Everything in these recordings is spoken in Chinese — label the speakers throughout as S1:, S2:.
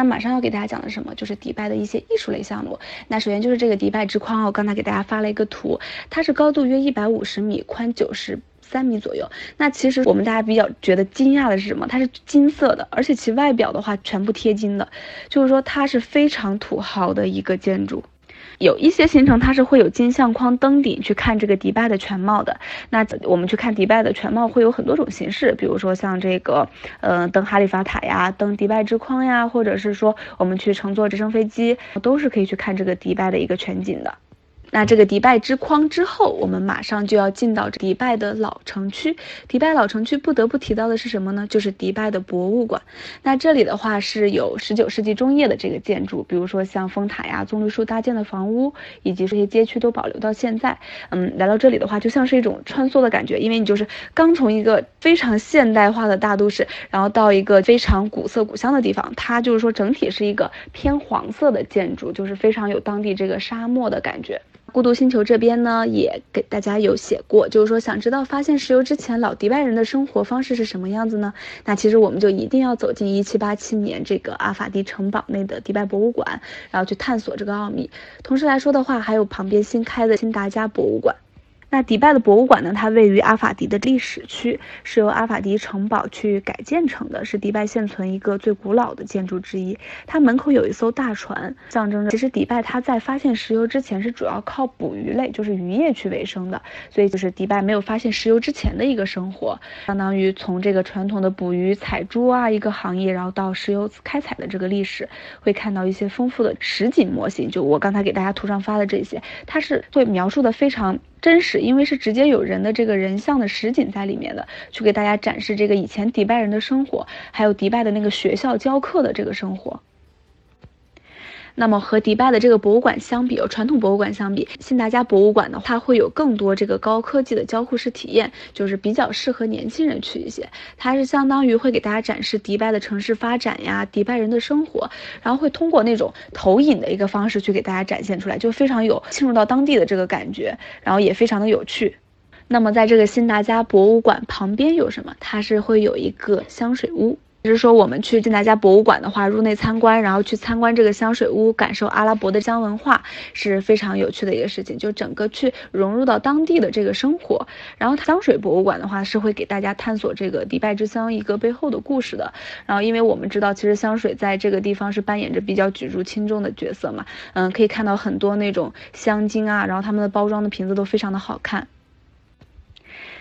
S1: 那马上要给大家讲的什么，就是迪拜的一些艺术类项目。那首先就是这个迪拜之框，我刚才给大家发了一个图，它是高度约一百五十米，宽九十三米左右。那其实我们大家比较觉得惊讶的是什么？它是金色的，而且其外表的话全部贴金的，就是说它是非常土豪的一个建筑。有一些行程它是会有金相框登顶去看这个迪拜的全貌的。那我们去看迪拜的全貌会有很多种形式，比如说像这个，呃，登哈利法塔呀，登迪拜之框呀，或者是说我们去乘坐直升飞机，都是可以去看这个迪拜的一个全景的。那这个迪拜之框之后，我们马上就要进到迪拜的老城区。迪拜老城区不得不提到的是什么呢？就是迪拜的博物馆。那这里的话是有十九世纪中叶的这个建筑，比如说像风塔呀、棕榈树搭建的房屋，以及这些街区都保留到现在。嗯，来到这里的话，就像是一种穿梭的感觉，因为你就是刚从一个非常现代化的大都市，然后到一个非常古色古香的地方。它就是说整体是一个偏黄色的建筑，就是非常有当地这个沙漠的感觉。孤独星球这边呢，也给大家有写过，就是说想知道发现石油之前老迪拜人的生活方式是什么样子呢？那其实我们就一定要走进一七八七年这个阿法迪城堡内的迪拜博物馆，然后去探索这个奥秘。同时来说的话，还有旁边新开的新达加博物馆。那迪拜的博物馆呢？它位于阿法迪的历史区，是由阿法迪城堡去改建成的，是迪拜现存一个最古老的建筑之一。它门口有一艘大船，象征着其实迪拜它在发现石油之前是主要靠捕鱼类，就是渔业去为生的。所以就是迪拜没有发现石油之前的一个生活，相当于从这个传统的捕鱼采珠啊一个行业，然后到石油开采的这个历史，会看到一些丰富的实景模型。就我刚才给大家图上发的这些，它是会描述的非常。真实，因为是直接有人的这个人像的实景在里面的，去给大家展示这个以前迪拜人的生活，还有迪拜的那个学校教课的这个生活。那么和迪拜的这个博物馆相比，传统博物馆相比，新达加博物馆的话它会有更多这个高科技的交互式体验，就是比较适合年轻人去一些。它是相当于会给大家展示迪拜的城市发展呀，迪拜人的生活，然后会通过那种投影的一个方式去给大家展现出来，就非常有进入到当地的这个感觉，然后也非常的有趣。那么在这个新达加博物馆旁边有什么？它是会有一个香水屋。就是说，我们去进达加博物馆的话，入内参观，然后去参观这个香水屋，感受阿拉伯的香文化，是非常有趣的一个事情。就整个去融入到当地的这个生活。然后香水博物馆的话，是会给大家探索这个迪拜之乡一个背后的故事的。然后，因为我们知道，其实香水在这个地方是扮演着比较举足轻重的角色嘛。嗯，可以看到很多那种香精啊，然后他们的包装的瓶子都非常的好看。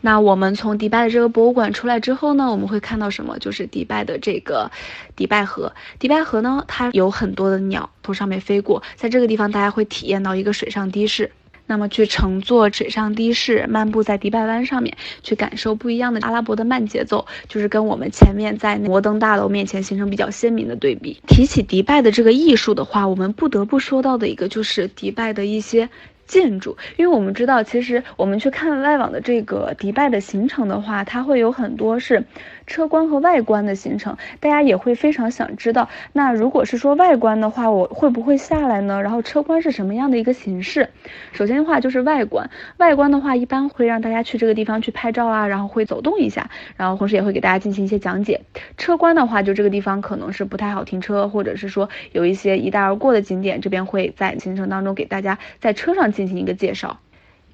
S1: 那我们从迪拜的这个博物馆出来之后呢，我们会看到什么？就是迪拜的这个迪拜河。迪拜河呢，它有很多的鸟从上面飞过，在这个地方大家会体验到一个水上的士。那么去乘坐水上的士，漫步在迪拜湾上面，去感受不一样的阿拉伯的慢节奏，就是跟我们前面在摩登大楼面前形成比较鲜明的对比。提起迪拜的这个艺术的话，我们不得不说到的一个就是迪拜的一些。建筑，因为我们知道，其实我们去看外网的这个迪拜的行程的话，它会有很多是。车观和外观的行程，大家也会非常想知道。那如果是说外观的话，我会不会下来呢？然后车观是什么样的一个形式？首先的话就是外观，外观的话一般会让大家去这个地方去拍照啊，然后会走动一下，然后同时也会给大家进行一些讲解。车观的话，就这个地方可能是不太好停车，或者是说有一些一带而过的景点，这边会在行程当中给大家在车上进行一个介绍。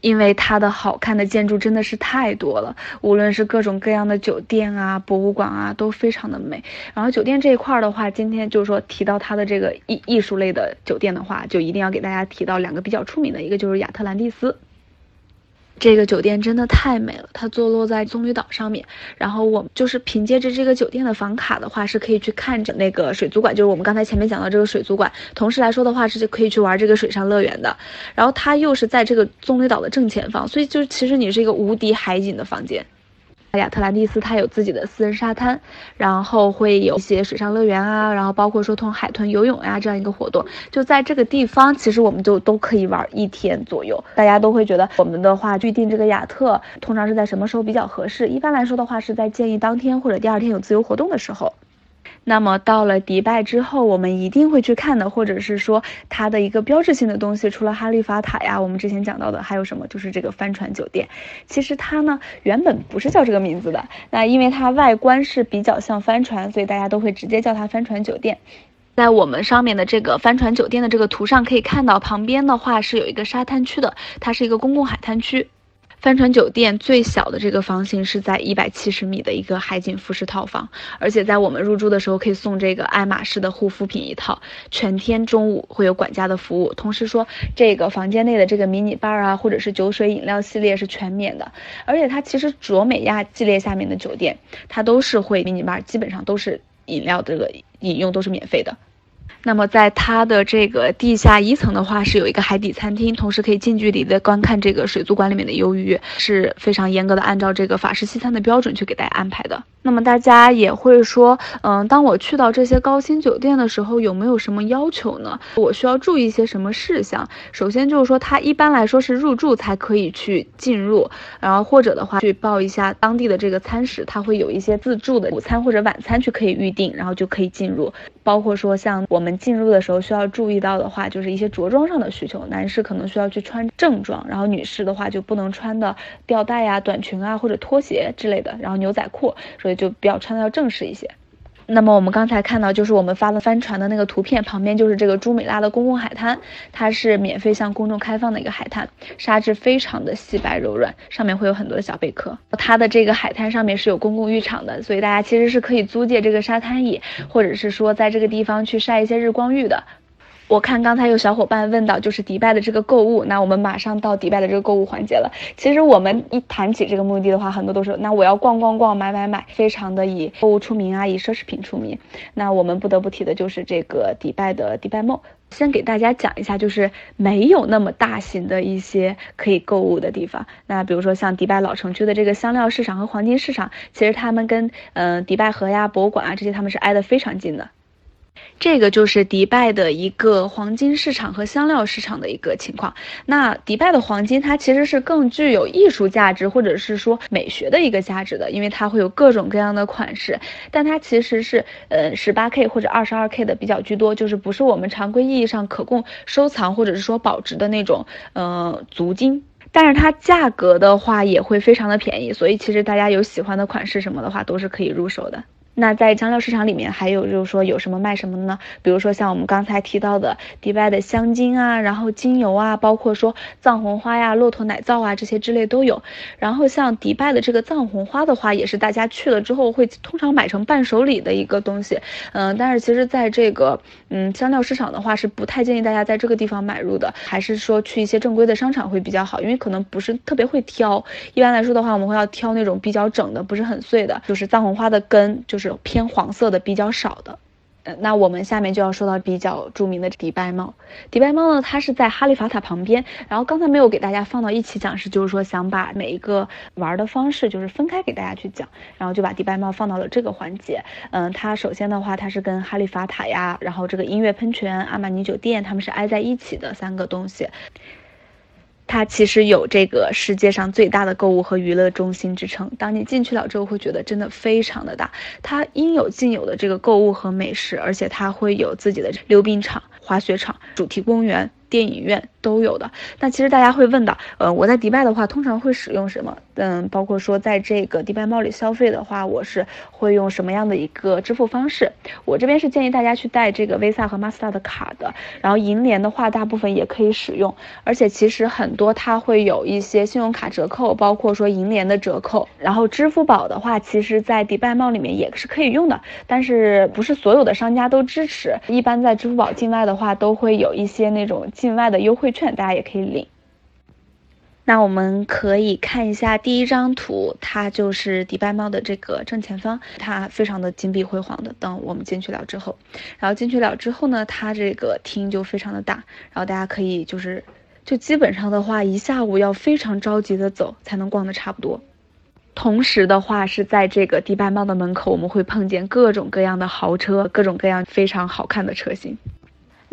S1: 因为它的好看的建筑真的是太多了，无论是各种各样的酒店啊、博物馆啊，都非常的美。然后酒店这一块的话，今天就是说提到它的这个艺艺术类的酒店的话，就一定要给大家提到两个比较出名的，一个就是亚特兰蒂斯。这个酒店真的太美了，它坐落在棕榈岛上面。然后我就是凭借着这个酒店的房卡的话，是可以去看着那个水族馆，就是我们刚才前面讲到这个水族馆。同时来说的话，是就可以去玩这个水上乐园的。然后它又是在这个棕榈岛的正前方，所以就其实你是一个无敌海景的房间。亚特兰蒂斯它有自己的私人沙滩，然后会有一些水上乐园啊，然后包括说同海豚游泳呀这样一个活动，就在这个地方，其实我们就都可以玩一天左右。大家都会觉得我们的话预定这个亚特，通常是在什么时候比较合适？一般来说的话是在建议当天或者第二天有自由活动的时候。那么到了迪拜之后，我们一定会去看的，或者是说它的一个标志性的东西，除了哈利法塔呀，我们之前讲到的还有什么？就是这个帆船酒店。其实它呢原本不是叫这个名字的，那因为它外观是比较像帆船，所以大家都会直接叫它帆船酒店。在我们上面的这个帆船酒店的这个图上可以看到，旁边的话是有一个沙滩区的，它是一个公共海滩区。帆船酒店最小的这个房型是在一百七十米的一个海景复式套房，而且在我们入住的时候可以送这个爱马仕的护肤品一套，全天中午会有管家的服务，同时说这个房间内的这个迷你 bar 啊，或者是酒水饮料系列是全免的，而且它其实卓美亚系列下面的酒店，它都是会迷你 bar，基本上都是饮料这个饮用都是免费的。那么在它的这个地下一层的话，是有一个海底餐厅，同时可以近距离的观看这个水族馆里面的鱿鱼，是非常严格的按照这个法式西餐的标准去给大家安排的。那么大家也会说，嗯，当我去到这些高新酒店的时候，有没有什么要求呢？我需要注意一些什么事项？首先就是说，它一般来说是入住才可以去进入，然后或者的话去报一下当地的这个餐食，它会有一些自助的午餐或者晚餐去可以预定，然后就可以进入。包括说像我们进入的时候需要注意到的话，就是一些着装上的需求，男士可能需要去穿正装，然后女士的话就不能穿的吊带呀、短裙啊或者拖鞋之类的，然后牛仔裤，所以。就比较穿的要正式一些。那么我们刚才看到，就是我们发了帆船的那个图片，旁边就是这个朱美拉的公共海滩，它是免费向公众开放的一个海滩，沙质非常的细白柔软，上面会有很多的小贝壳。它的这个海滩上面是有公共浴场的，所以大家其实是可以租借这个沙滩椅，或者是说在这个地方去晒一些日光浴的。我看刚才有小伙伴问到，就是迪拜的这个购物，那我们马上到迪拜的这个购物环节了。其实我们一谈起这个目的的话，很多都是那我要逛逛逛，买买买，非常的以购物出名啊，以奢侈品出名。那我们不得不提的就是这个迪拜的迪拜梦。先给大家讲一下，就是没有那么大型的一些可以购物的地方。那比如说像迪拜老城区的这个香料市场和黄金市场，其实他们跟嗯迪拜河呀、博物馆啊这些他们是挨得非常近的。这个就是迪拜的一个黄金市场和香料市场的一个情况。那迪拜的黄金，它其实是更具有艺术价值或者是说美学的一个价值的，因为它会有各种各样的款式，但它其实是呃十八 K 或者二十二 K 的比较居多，就是不是我们常规意义上可供收藏或者是说保值的那种呃足金。但是它价格的话也会非常的便宜，所以其实大家有喜欢的款式什么的话，都是可以入手的。那在香料市场里面，还有就是说有什么卖什么的呢？比如说像我们刚才提到的迪拜的香精啊，然后精油啊，包括说藏红花呀、骆驼奶皂啊这些之类都有。然后像迪拜的这个藏红花的话，也是大家去了之后会通常买成伴手礼的一个东西。嗯，但是其实在这个嗯香料市场的话，是不太建议大家在这个地方买入的，还是说去一些正规的商场会比较好，因为可能不是特别会挑。一般来说的话，我们会要挑那种比较整的，不是很碎的，就是藏红花的根就是。偏黄色的比较少的，呃，那我们下面就要说到比较著名的迪拜猫。迪拜猫呢，它是在哈利法塔旁边。然后刚才没有给大家放到一起讲，是就是说想把每一个玩的方式就是分开给大家去讲，然后就把迪拜猫放到了这个环节。嗯，它首先的话，它是跟哈利法塔呀，然后这个音乐喷泉、阿玛尼酒店，他们是挨在一起的三个东西。它其实有这个世界上最大的购物和娱乐中心之称。当你进去了之后，会觉得真的非常的大。它应有尽有的这个购物和美食，而且它会有自己的溜冰场、滑雪场、主题公园。电影院都有的。那其实大家会问到，呃，我在迪拜的话，通常会使用什么？嗯，包括说在这个迪拜猫里消费的话，我是会用什么样的一个支付方式？我这边是建议大家去带这个 Visa 和 Master 的卡的。然后银联的话，大部分也可以使用。而且其实很多它会有一些信用卡折扣，包括说银联的折扣。然后支付宝的话，其实在迪拜猫里面也是可以用的，但是不是所有的商家都支持。一般在支付宝境外的话，都会有一些那种。境外的优惠券，大家也可以领。那我们可以看一下第一张图，它就是迪拜猫的这个正前方，它非常的金碧辉煌的。等我们进去了之后，然后进去了之后呢，它这个厅就非常的大，然后大家可以就是，就基本上的话，一下午要非常着急的走才能逛的差不多。同时的话，是在这个迪拜猫的门口，我们会碰见各种各样的豪车，各种各样非常好看的车型。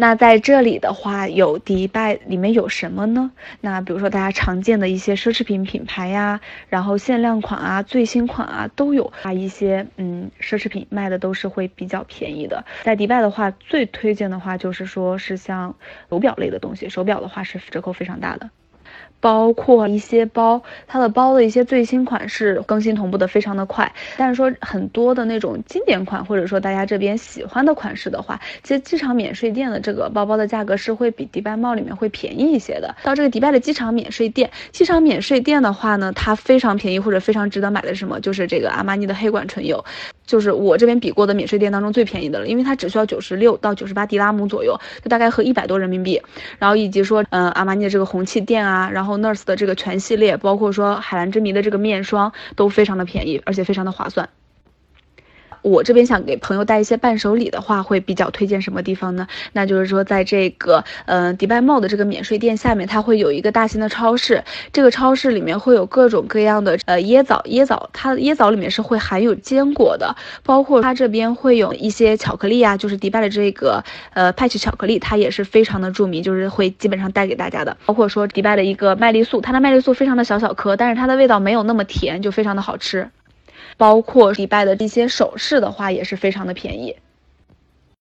S1: 那在这里的话，有迪拜里面有什么呢？那比如说大家常见的一些奢侈品品牌呀，然后限量款啊、最新款啊都有啊。一些嗯奢侈品卖的都是会比较便宜的。在迪拜的话，最推荐的话就是说是像手表类的东西，手表的话是折扣非常大的。包括一些包，它的包的一些最新款式更新同步的非常的快。但是说很多的那种经典款，或者说大家这边喜欢的款式的话，其实机场免税店的这个包包的价格是会比迪拜帽里面会便宜一些的。到这个迪拜的机场免税店，机场免税店的话呢，它非常便宜或者非常值得买的什么？就是这个阿玛尼的黑管唇釉，就是我这边比过的免税店当中最便宜的了，因为它只需要九十六到九十八迪拉姆左右，就大概合一百多人民币。然后以及说，嗯，阿玛尼的这个红气垫啊，然后。Nurse 的这个全系列，包括说海蓝之谜的这个面霜，都非常的便宜，而且非常的划算。我这边想给朋友带一些伴手礼的话，会比较推荐什么地方呢？那就是说，在这个呃迪拜 Mall 的这个免税店下面，它会有一个大型的超市。这个超市里面会有各种各样的呃椰枣，椰枣它椰枣里面是会含有坚果的，包括它这边会有一些巧克力啊，就是迪拜的这个呃 Patch 巧克力，它也是非常的著名，就是会基本上带给大家的。包括说迪拜的一个麦丽素，它的麦丽素非常的小小颗，但是它的味道没有那么甜，就非常的好吃。包括迪拜的一些首饰的话，也是非常的便宜。